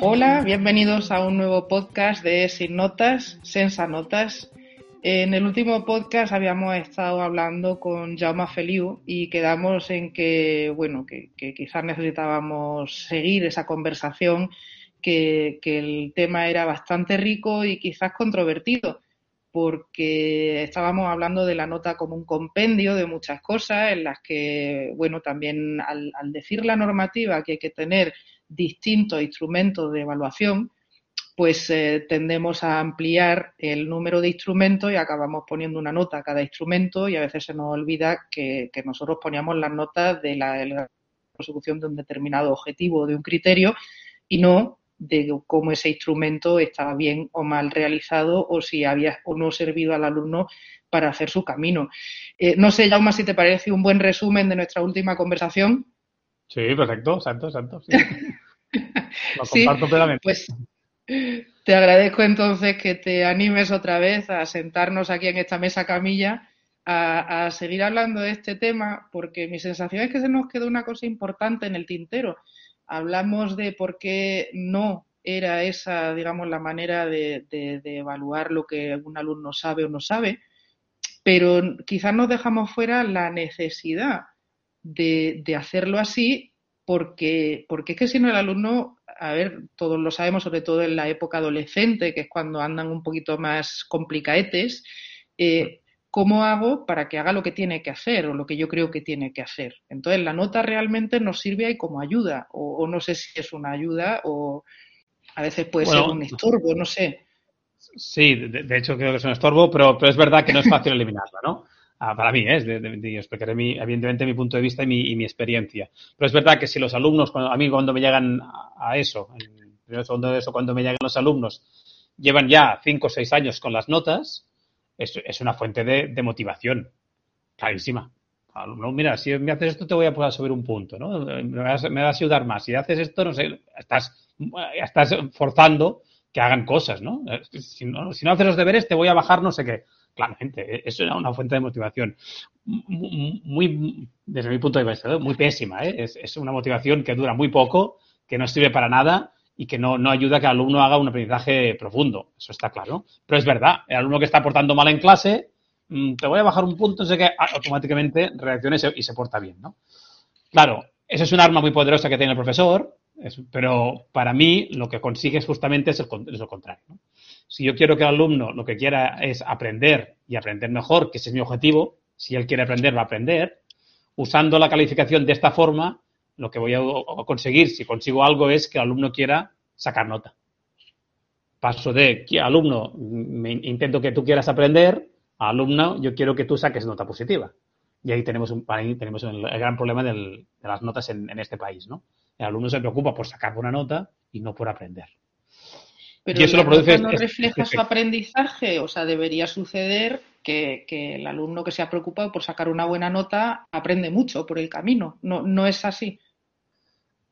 Hola, bienvenidos a un nuevo podcast de Sin Notas, Sensa Notas. En el último podcast habíamos estado hablando con Jaume Feliu y quedamos en que, bueno, que, quizás necesitábamos seguir esa conversación, que, que el tema era bastante rico y quizás controvertido porque estábamos hablando de la nota como un compendio de muchas cosas en las que, bueno, también al, decir la normativa que hay que tener distintos instrumentos de evaluación, pues eh, tendemos a ampliar el número de instrumentos y acabamos poniendo una nota a cada instrumento y a veces se nos olvida que, nosotros poníamos las notas de la, de la consecución de un determinado objetivo o de un criterio y no de cómo ese instrumento estaba bien o mal realizado o si había o no servido al alumno para hacer su camino. Eh, no sé, Jauma, si te parece un buen resumen de nuestra última conversación. Sí, perfecto, santo, santo. Sí. Lo comparto plenamente. Pues te agradezco entonces que te animes otra vez a sentarnos aquí en esta mesa camilla a, a seguir hablando de este tema, porque mi sensación es que se nos quedó una cosa importante en el tintero hablamos de por qué no era esa, digamos, la manera de, evaluar lo que un alumno sabe o no sabe, pero quizás nos dejamos fuera la necesidad de, hacerlo así porque, porque es que si no el alumno, a ver, todos lo sabemos, sobre todo en la época adolescente, que es cuando andan un poquito más complicaetes, eh, ¿cómo hago para que haga lo que tiene que hacer o lo que yo creo que tiene que hacer? Entonces, la nota realmente nos sirve ahí como ayuda, o, no sé si es una ayuda o a veces puede ser un estorbo, no sé. Sí, de, hecho creo que es un estorbo, pero, pero es verdad que no es fácil eliminarla, ¿no? Ah, para mí, ¿eh? de, de, explicaré mi, evidentemente mi punto de vista y mi, experiencia. Pero es verdad que si los alumnos, cuando, a mí cuando me llegan a, eso, en primero segundo de eso, cuando me llegan los alumnos, llevan ya cinco o seis años con las notas, es, una fuente de, motivación clarísima. No, mira, si me haces esto te voy a poder subir un punto, ¿no? Me vas, a ayudar más. Si haces esto, no sé, estás, estás forzando que hagan cosas, ¿no? Si, ¿no? si no haces los deberes te voy a bajar no sé qué. Claramente, eso es una fuente de motivación muy, desde mi punto de vista, muy pésima. ¿eh? Es, una motivación que dura muy poco, que no sirve para nada y que no, no ayuda a que el alumno haga un aprendizaje profundo. Eso está claro. Pero es verdad, el alumno que está portando mal en clase, mm, te voy a bajar un punto, sé que ah, automáticamente reacciona y se, porta bien, ¿no? Claro, eso es un arma muy poderosa que tiene el profesor, pero para mí lo que consigue es justamente es, lo contrario. Si yo quiero que el alumno lo que quiera es aprender y aprender mejor, que ese es mi objetivo, si él quiere aprender, va a aprender, usando la calificación de esta forma, lo que voy a conseguir, si consigo algo, es que el alumno quiera sacar nota. Paso de alumno, me intento que tú quieras aprender, alumno, yo quiero que tú saques nota positiva. Y ahí tenemos, un, ahí tenemos el, gran problema de las notas en, este país, ¿no? El alumno se preocupa por sacar buena nota y no por aprender. Pero y eso lo produce no refleja su aprendizaje, o sea, debería suceder que, que, el alumno que se ha preocupado por sacar una buena nota aprende mucho por el camino. No, no es así.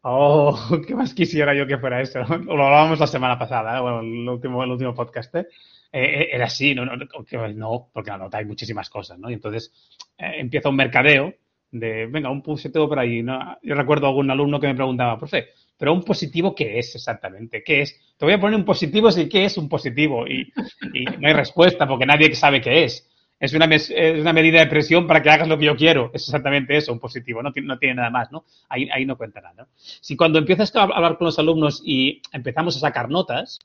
Oh, qué más quisiera yo que fuera eso. Lo hablábamos la semana pasada, ¿eh? bueno, el último, el último podcast. ¿eh? Eh, era así, no, no, no, porque la nota hay muchísimas cosas, ¿no? Y entonces empieza un mercadeo de, venga, un positivo por ahí. ¿no? Yo recuerdo a algún alumno que me preguntaba, profe, pero un positivo, ¿qué es exactamente? ¿Qué es? Te voy a poner un positivo, sí, ¿qué es un positivo? Y, y no hay respuesta porque nadie sabe qué es es una, es una medida de presión para que hagas lo que yo quiero. Es exactamente eso, un positivo, no, tiene nada más, ¿no? Ahí, no cuenta nada. Si cuando empiezas a hablar con los alumnos y empezamos a sacar notas,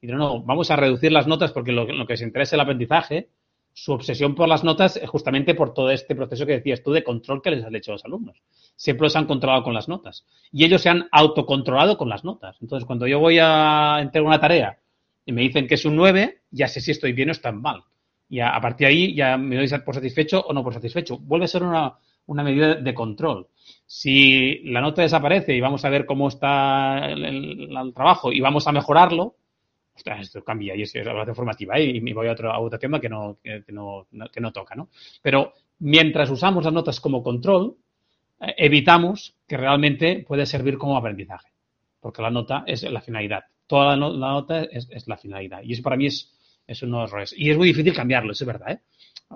y no, no, vamos a reducir las notas porque lo, que les interesa es el aprendizaje, su obsesión por las notas es justamente por todo este proceso que decías tú de control que les has hecho a los alumnos. Siempre los han controlado con las notas. Y ellos se han autocontrolado con las notas. Entonces, cuando yo voy a entregar una tarea y me dicen que es un 9, ya sé si estoy bien o está mal y a, partir de ahí ya me doy por satisfecho o no por satisfecho. Vuelve a ser una, medida de control. Si la nota desaparece y vamos a ver cómo está el, trabajo y vamos a mejorarlo, esto cambia y es, la formativa ¿eh? y voy a, otro, otro tema que no, que, no, que no toca. ¿no? Pero mientras usamos las notas como control, eh, evitamos que realmente puede servir como aprendizaje, porque la nota es la finalidad. Toda la, nota es, es, la finalidad. Y eso para mí es, es uno de los Y es muy difícil cambiarlo, eso es verdad, ¿eh?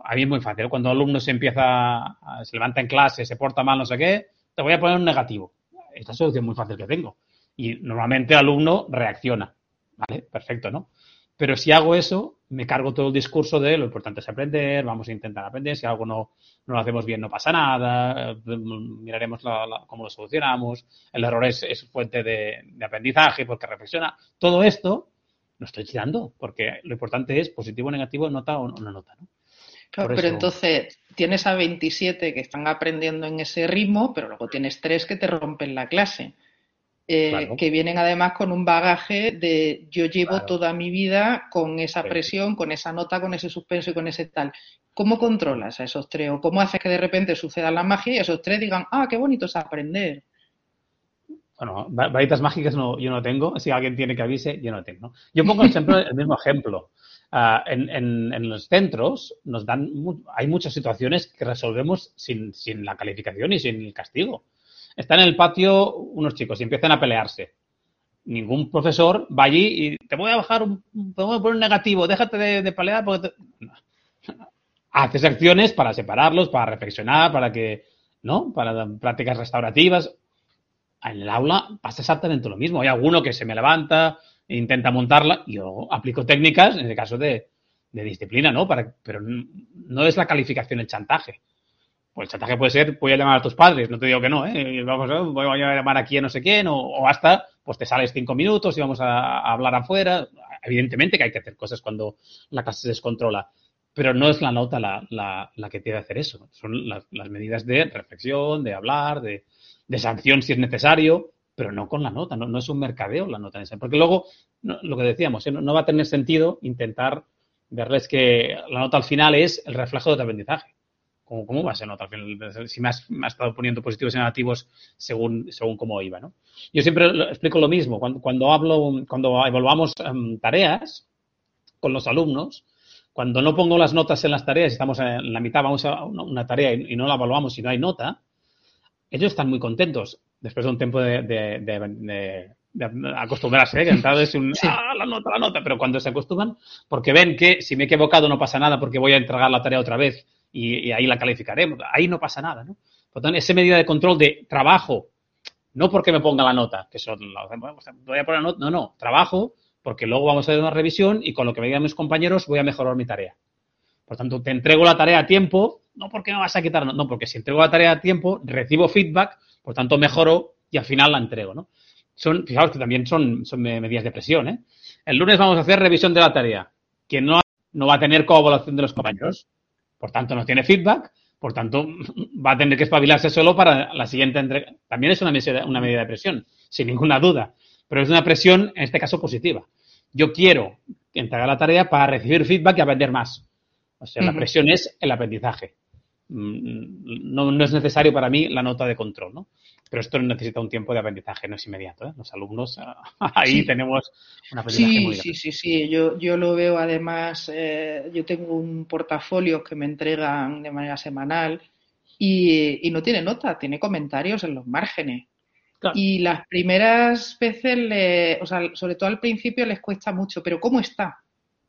A mí es muy fácil. Cuando el alumno se empieza, se levanta en clase, se porta mal, no sé qué, te voy a poner un negativo. Esta es la solución muy fácil que tengo. Y normalmente el alumno reacciona. ¿Vale? Perfecto, ¿no? Pero si hago eso, me cargo todo el discurso de lo importante es aprender, vamos a intentar aprender, si algo no, no lo hacemos bien no pasa nada, miraremos cómo lo solucionamos, el error es, fuente de, aprendizaje porque reflexiona. Todo esto no estoy tirando, porque lo importante es positivo, negativo, nota o no nota, ¿no? Claro, pero entonces tienes a 27 que están aprendiendo en ese ritmo, pero luego tienes tres que te rompen la clase. Eh, que vienen además con un bagaje de yo llevo toda mi vida con esa presión, con esa nota, con ese suspenso y con ese tal. ¿Cómo controlas a esos tres? ¿O cómo haces que de repente suceda la magia y esos tres digan, ah, qué bonito es aprender? Bueno, varitas mágicas yo no tengo. Si alguien tiene que avise, yo no tengo. Yo pongo siempre el mismo ejemplo. Ah, en, los centros nos dan hay muchas situaciones que resolvemos sin, la calificación y sin el castigo. Está en el patio unos chicos y empiezan a pelearse. Ningún profesor va allí y te voy a bajar un, te voy a poner un negativo, déjate de, pelear porque haces acciones para separarlos, para reflexionar, para que, ¿no? Para prácticas restaurativas. En el aula pasa exactamente lo mismo. Hay alguno que se me levanta, intenta montarla, y yo aplico técnicas, en el caso de, disciplina, ¿no? Para, pero no es la calificación el chantaje. Pues el chantaje puede ser, voy a llamar a tus padres, no te digo que no, ¿eh? Vamos, voy a llamar aquí a no sé quién, o, hasta, pues te sales cinco minutos y vamos a, hablar afuera. Evidentemente que hay que hacer cosas cuando la clase se descontrola, pero no es la nota la, la, la que tiene que hacer eso. Son las, medidas de reflexión, de hablar, de, de, sanción si es necesario, pero no con la nota, no, no es un mercadeo la nota. Porque luego, lo que decíamos, ¿eh? no va a tener sentido intentar verles que la nota al final es el reflejo de tu aprendizaje. ¿Cómo, va a ser nota? Si me has, estado poniendo positivos y negativos según, según cómo iba, ¿no? Yo siempre explico lo mismo. Cuando, hablo, cuando evaluamos em, tareas con los alumnos, cuando no pongo las notas en las tareas, estamos en la mitad, vamos a una, tarea y, no la evaluamos y no hay nota, ellos están muy contentos después de un tiempo de, acostumbrarse, ¿eh? que entrada es un, ah, la nota, la nota, pero cuando se acostumbran, porque ven que si me he equivocado no pasa nada porque voy a entregar la tarea otra vez y, ahí la calificaremos. Ahí no pasa nada, ¿no? Por tanto, esa medida de control de trabajo, no porque me ponga la nota, que son, voy a poner nota, no, no, trabajo porque luego vamos a hacer una revisión y con lo que me digan mis compañeros voy a mejorar mi tarea. Por tanto, te entrego la tarea a tiempo, no porque me vas a quitar, no, porque si entrego la tarea a tiempo, recibo feedback, por tanto mejoro y al final la entrego, ¿no? Son, fijaos que también son, son medidas de presión, ¿eh? El lunes vamos a hacer revisión de la tarea. Quien no, no va a tener colaboración de los compañeros, por tanto, no tiene feedback, por tanto, va a tener que espabilarse solo para la siguiente entrega. También es una medida, una medida de presión, sin ninguna duda, pero es una presión, en este caso, positiva. Yo quiero entregar la tarea para recibir feedback y aprender más. O sea, la presión es el aprendizaje. Mm, no, no, es necesario para mí la nota de control, ¿no? Pero esto necesita un tiempo de aprendizaje, no es inmediato. ¿eh? Los alumnos, ahí tenemos un aprendizaje sí, muy Sí, sí, sí. Yo, yo lo veo además, eh, yo tengo un portafolio que me entregan de manera semanal y, no tiene nota, tiene comentarios en los márgenes. Y las primeras veces, o sea, sobre todo al principio les cuesta mucho, pero ¿cómo está?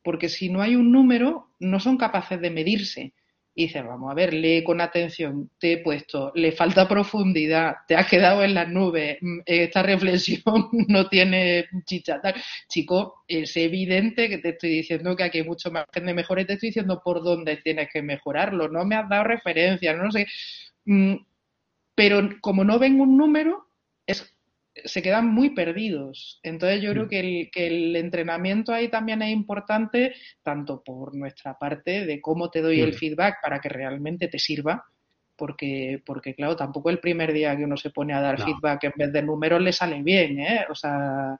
Porque si no hay un número, no son capaces de medirse y dices, vamos a ver, lee con atención, te he puesto, le falta profundidad, te has quedado en las nubes, mm, esta reflexión no tiene chicha. Chico, es evidente que te estoy diciendo que aquí hay mucho margen de mejora y te estoy diciendo por dónde tienes que mejorarlo. No me has dado referencias, no sé. Mm, pero como no ven un número, es se quedan muy perdidos. Entonces yo creo mm. que el, que el, entrenamiento ahí también es importante, tanto por nuestra parte de cómo te doy el feedback para que realmente te sirva, porque, porque claro, tampoco el primer día que uno se pone a dar feedback en vez de números le sale bien, ¿eh? O sea,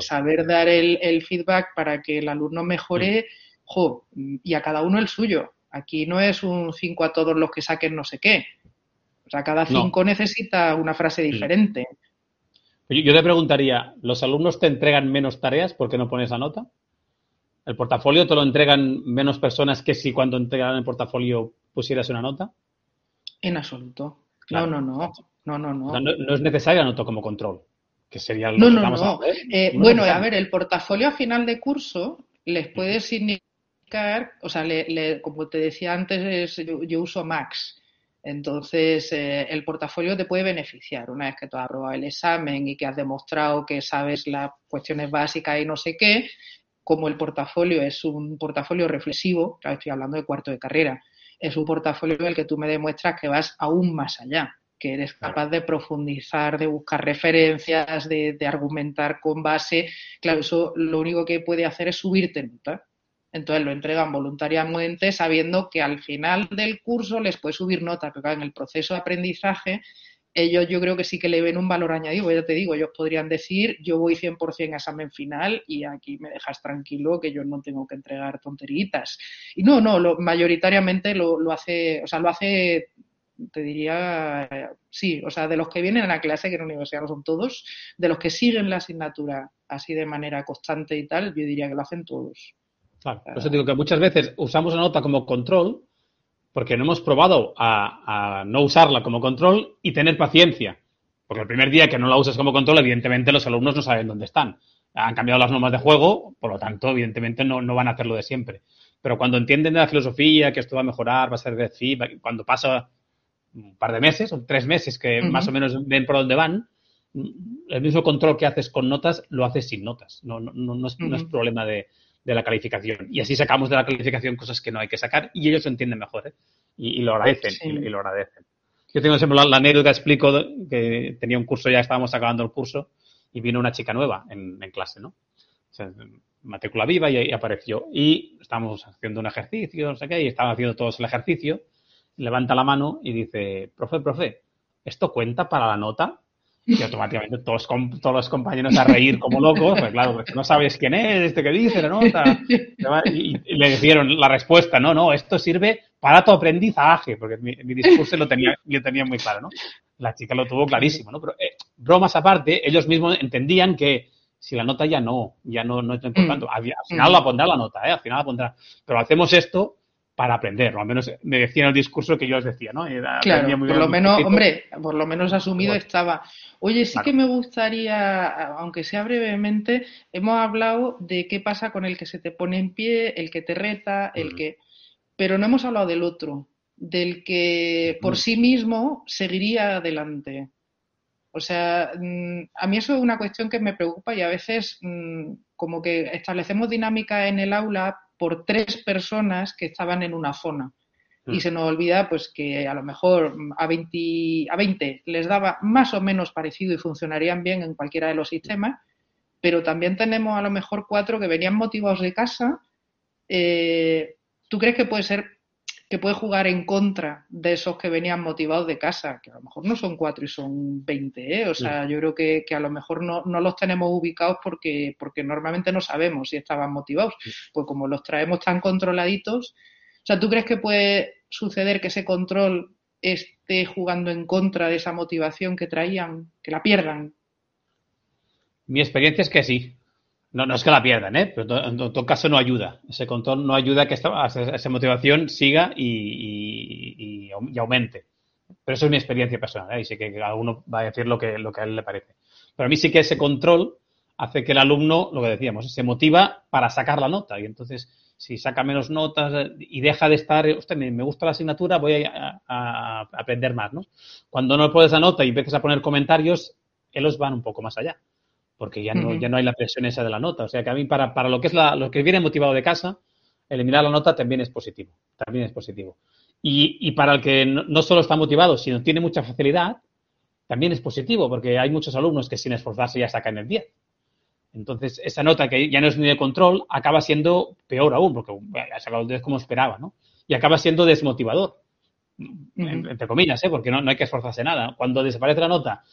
saber dar el, feedback para que el alumno mejore, mm. y a cada uno el suyo. Aquí no es un 5 a todos los que saquen no sé qué. O sea, cada cinco necesita una frase diferente. Yo te preguntaría, ¿los alumnos te entregan menos tareas porque no pones la nota? ¿El portafolio te lo entregan menos personas que si cuando entregan el portafolio pusieras una nota? En absoluto. No, no, no. No, no, no. no. es necesaria la nota como control, que sería lo no, que no, no. Eh, bueno, a ver, el portafolio a final de curso les puede significar, o sea, como te decía antes, yo, uso Max. Entonces, eh, el portafolio te puede beneficiar una vez que tú has aprobado el examen y que has demostrado que sabes las cuestiones básicas y no sé qué, como el portafolio es un portafolio reflexivo, claro, estoy hablando de cuarto de carrera, es un portafolio en el que tú me demuestras que vas aún más allá, que eres capaz de profundizar, de buscar referencias, de, argumentar con base. Claro, eso lo único que puede hacer es subirte nota. Entonces lo entregan voluntariamente sabiendo que al final del curso les puede subir nota, pero en el proceso de aprendizaje ellos yo creo que sí que le ven un valor añadido. Ya te digo, ellos podrían decir, yo voy 100% a examen final y aquí me dejas tranquilo que yo no tengo que entregar tonteritas. Y no, no, lo, mayoritariamente lo, lo hace, o sea, lo hace te diría, sí, o sea, de los que vienen a la clase, que en la universidad no son todos, de los que siguen la asignatura así de manera constante y tal, yo diría que lo hacen todos. Claro, por eso digo que muchas veces usamos la nota como control porque no hemos probado a, no usarla como control y tener paciencia. Porque el primer día que no la usas como control, evidentemente los alumnos no saben dónde están. Han cambiado las normas de juego, por lo tanto, evidentemente no, no van a hacerlo de siempre. Pero cuando entienden de la filosofía, que esto va a mejorar, va a ser de feedback, cuando pasa un par de meses o tres meses que más o menos ven por dónde van, el mismo control que haces con notas lo haces sin notas. No, no, no, es, problema de, la calificación. Y así sacamos de la calificación cosas que no hay que sacar y ellos lo entienden mejor ¿eh? y, lo agradecen. Y, lo agradecen. Yo tengo siempre la, anécdota, explico que tenía un curso, ya estábamos acabando el curso y vino una chica nueva en, clase, ¿no? matrícula viva y, apareció. Y estábamos haciendo un ejercicio, no sé qué, y estaban haciendo todos el ejercicio levanta la mano y dice, profe, profe, ¿esto cuenta para la nota? Y automáticamente todos, todos los compañeros a reír como locos, pues claro, no sabes quién es, este que dice la nota. Y, le dijeron la respuesta, no, no, esto sirve para tu aprendizaje, porque mi, discurso lo tenía, yo tenía muy claro, ¿no? La chica lo tuvo clarísimo, ¿no? Pero eh, bromas aparte, ellos mismos entendían que si la nota ya no, ya no, no es importante. Mm. Al, final la pondrá la nota, ¿eh? Al final la pondrá. Pero hacemos esto para aprender, o al menos me decían el discurso que yo os decía, ¿no? claro, por lo menos, hombre, por lo menos asumido estaba. Oye, sí que me gustaría, aunque sea brevemente, hemos hablado de qué pasa con el que se te pone en pie, el que te reta, el que... Pero no hemos hablado del otro, del que por sí mismo seguiría adelante. O sea, mm, a mí eso es una cuestión que me preocupa y a veces mm, como que establecemos dinámica en el aula por tres personas que estaban en una zona. Y mm. se nos olvida pues que a lo mejor a 20, a 20 les daba más o menos parecido y funcionarían bien en cualquiera de los sistemas, pero también tenemos a lo mejor cuatro que venían motivados de casa. Eh, ¿Tú crees que puede ser que puede jugar en contra de esos que venían motivados de casa, que a lo mejor no son cuatro y son veinte, ¿eh? O sea, yo creo que, a lo mejor no, no, los tenemos ubicados porque, porque normalmente no sabemos si estaban motivados. Pues como los traemos tan controladitos, o sea, ¿tú crees que puede suceder que ese control esté jugando en contra de esa motivación que traían, que la pierdan? Mi experiencia es que sí. No, no es que la pierdan, ¿eh? pero en todo caso no ayuda. Ese control no ayuda a que esa motivación siga y, aumente. Pero eso es mi experiencia personal, ¿eh? y sé que cada uno va a decir lo que, lo que a él le parece. Pero a mí sí que ese control hace que el alumno, lo que decíamos, se motiva para sacar la nota. Y entonces, si saca menos notas eh, y deja de estar, usted me, gusta la asignatura, voy a, aprender más, ¿no? Cuando no pones la nota y empiezas a poner comentarios, ellos van un poco más allá porque ya no, ya no hay la presión esa de la nota. O sea que a mí, para, para lo que es la, lo que viene motivado de casa, eliminar la nota también es positivo. También es positivo. Y, y para el que no, solo está motivado, sino tiene mucha facilidad, también es positivo, porque hay muchos alumnos que sin esforzarse ya sacan el 10. Entonces, esa nota que ya no es ni de control acaba siendo peor aún, porque ha sacado el 10 como esperaba, ¿no? Y acaba siendo desmotivador, entre comillas, ¿eh? porque no, no hay que esforzarse nada. Cuando desaparece la nota,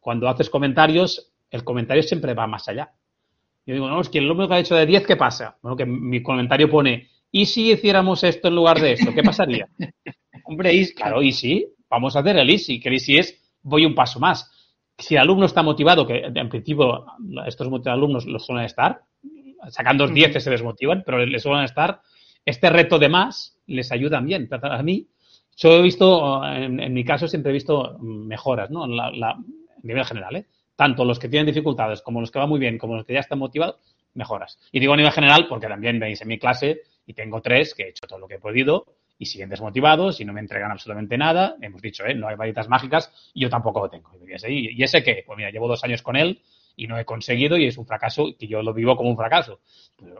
cuando haces comentarios, el comentario siempre va más allá. Yo digo, no, es que el número que ha hecho de 10, ¿qué pasa? Bueno, que mi comentario pone, ¿y si hiciéramos esto en lugar de esto? ¿Qué pasaría? Hombre, y, claro, y sí, vamos a hacer el easy, que el easy es, voy un paso más. Si el alumno está motivado, que en principio estos alumnos los suelen estar, sacando 10 se desmotivan, pero les suelen estar, este reto de más les ayuda bien. A mí, yo he visto, en, mi caso siempre he visto mejoras, ¿no? La, la, a nivel general, ¿eh? Tanto los que tienen dificultades como los que van muy bien, como los que ya están motivados, mejoras. Y digo a nivel general porque también veis en mi clase y tengo tres que he hecho todo lo que he podido y siguen desmotivados y no me entregan absolutamente nada. Hemos dicho, ¿eh? no hay varitas mágicas y yo tampoco lo tengo. ¿Y ese qué? Pues mira, llevo dos años con él y no he conseguido y es un fracaso que yo lo vivo como un fracaso.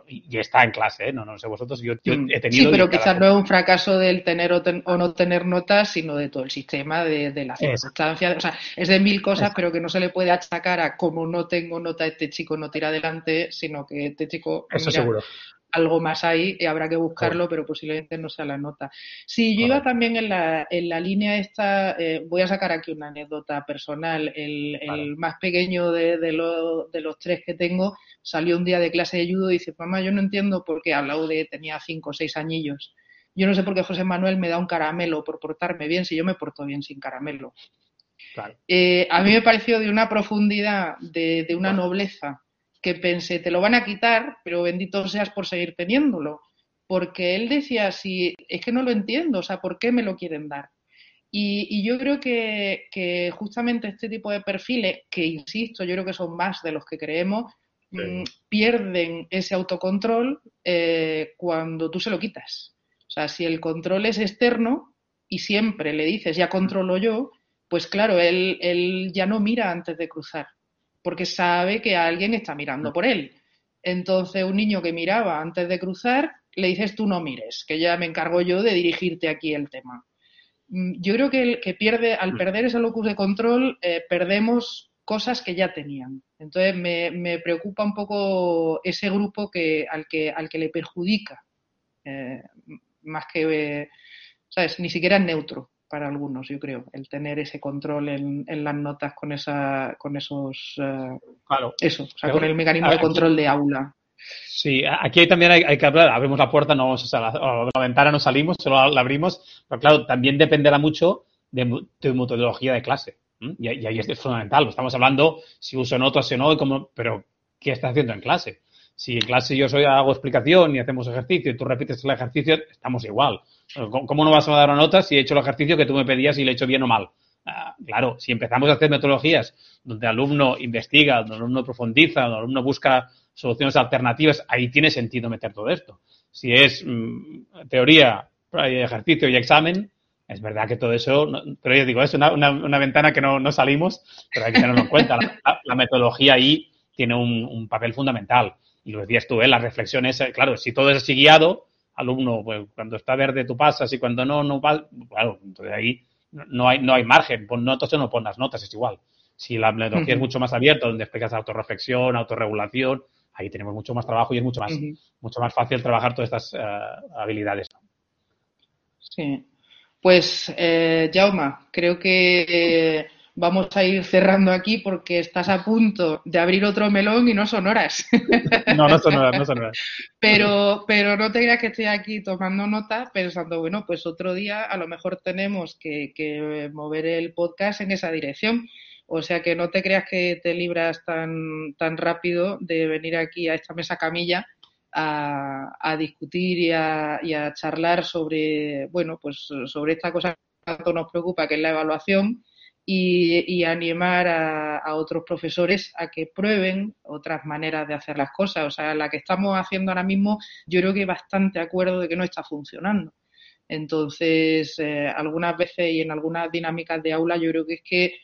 y está en clase, ¿eh? no, no sé vosotros, yo, mm. he tenido... Sí, pero quizás no es un fracaso del tener o, no tener notas, sino de todo el sistema, de, de la circunstancia. O sea, es de mil cosas, pero que no se le puede achacar a como no tengo nota, este chico no tira adelante, sino que este chico... Eso seguro algo más ahí, y habrá que buscarlo, pero posiblemente no sea la nota. Sí, yo iba también en la, en la línea esta, eh, voy a sacar aquí una anécdota personal, el, el más pequeño de, de, de, los tres que tengo salió un día de clase de judo y dice, mamá, yo no entiendo por qué hablado de tenía cinco o seis añillos. Yo no sé por qué José Manuel me da un caramelo por portarme bien si yo me porto bien sin caramelo. Eh, a mí me pareció de una profundidad, de, de una nobleza que pensé, te lo van a quitar, pero bendito seas por seguir teniéndolo. Porque él decía, si es que no lo entiendo, o sea, ¿por qué me lo quieren dar? Y, yo creo que, justamente este tipo de perfiles, que insisto, yo creo que son más de los que creemos, mm, pierden ese autocontrol eh, cuando tú se lo quitas. O sea, si el control es externo y siempre le dices, ya controlo yo, pues claro, él, él ya no mira antes de cruzar porque sabe que alguien está mirando por él. Entonces, un niño que miraba antes de cruzar, le dices tú no mires, que ya me encargo yo de dirigirte aquí el tema. Mm, yo creo que, el, que pierde, al mm. perder ese locus de control, eh, perdemos cosas que ya tenían. Entonces, me, preocupa un poco ese grupo que, al, que, al que le perjudica, eh, más que, ¿sabes? Ni siquiera es neutro para algunos, yo creo, el tener ese control en, en las notas con esa, con esos, eh, claro. eso, o sea, con el mecanismo de control de aula. Sí, aquí también hay, que hablar, abrimos la puerta, no vamos a la, la, ventana no salimos, solo la abrimos, pero claro, también dependerá mucho de tu metodología de clase. Y, ahí es fundamental. Estamos hablando si uso notas o no, y cómo, pero ¿qué estás haciendo en clase? Si en clase yo soy hago explicación y hacemos ejercicio y tú repites el ejercicio, estamos igual. ¿Cómo no vas a dar una nota si he hecho el ejercicio que tú me pedías y lo he hecho bien o mal? Ah, claro, si empezamos a hacer metodologías donde el alumno investiga, donde el alumno profundiza, donde el alumno busca soluciones alternativas, ahí tiene sentido meter todo esto. Si es mm, teoría, ejercicio y examen, es verdad que todo eso, pero yo digo, es una, una, ventana que no, no, salimos, pero hay que tenerlo en cuenta. La, metodología ahí tiene un, un papel fundamental y lo decías tú, ¿eh? las reflexiones, claro, si todo es así guiado, alumno, pues cuando está verde tú pasas y cuando no, no pasas, claro, entonces ahí no hay, no hay margen, pon notas o no pon las notas, es igual. Si la metodología es mucho más abierta, donde explicas autorreflexión, autorregulación, ahí tenemos mucho más trabajo y es mucho más, mucho más fácil trabajar todas estas uh, habilidades. Sí. Pues, eh, Jauma, creo que vamos a ir cerrando aquí porque estás a punto de abrir otro melón y no son horas. No, no son horas, no son horas. Pero, pero no te creas que estoy aquí tomando nota pensando, bueno, pues otro día a lo mejor tenemos que, que mover el podcast en esa dirección. O sea que no te creas que te libras tan, tan rápido de venir aquí a esta mesa camilla a, a discutir y a, y a charlar sobre, bueno, pues sobre esta cosa que tanto nos preocupa, que es la evaluación y, animar a, otros profesores a que prueben otras maneras de hacer las cosas. O sea, la que estamos haciendo ahora mismo, yo creo que bastante acuerdo de que no está funcionando. Entonces, eh, algunas veces y en algunas dinámicas de aula, yo creo que es que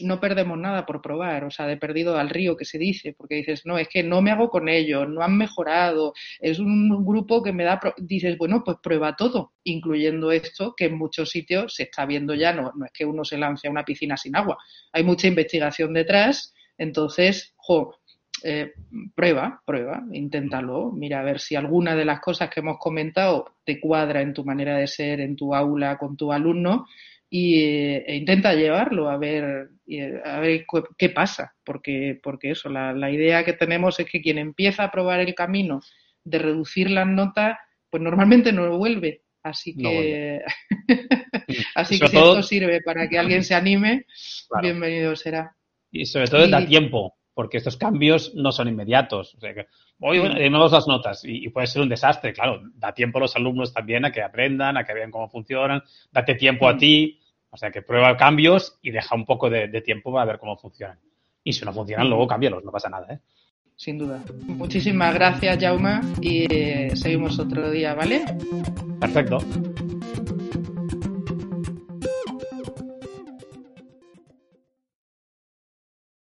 no perdemos nada por probar, o sea, de perdido al río que se dice, porque dices, no, es que no me hago con ellos, no han mejorado, es un grupo que me da, dices, bueno, pues prueba todo, incluyendo esto que en muchos sitios se está viendo ya, no, es que uno se lance a una piscina sin agua, hay mucha investigación detrás, entonces, jo, eh, prueba, prueba, inténtalo, mira a ver si alguna de las cosas que hemos comentado te cuadra en tu manera de ser, en tu aula, con tu alumno, y, e intenta llevarlo a ver, a ver qué pasa, porque, porque eso, la, la, idea que tenemos es que quien empieza a probar el camino de reducir las notas, pues normalmente no lo vuelve. Así que, así que si esto sirve para que alguien se anime, bienvenido será. Y sobre todo da tiempo, porque estos cambios no son inmediatos. O sea que, hoy tenemos las notas y, puede ser un desastre, claro. Da tiempo a los alumnos también a que aprendan, a que vean cómo funcionan. Date tiempo a mm. ti. O sea que prueba cambios y deja un poco de, tiempo para ver cómo funcionan. Y si no funcionan, luego cámbialos, no pasa nada, ¿eh? Sin duda. Muchísimas gracias, Jauma, y eh, seguimos otro día, ¿vale? Perfecto.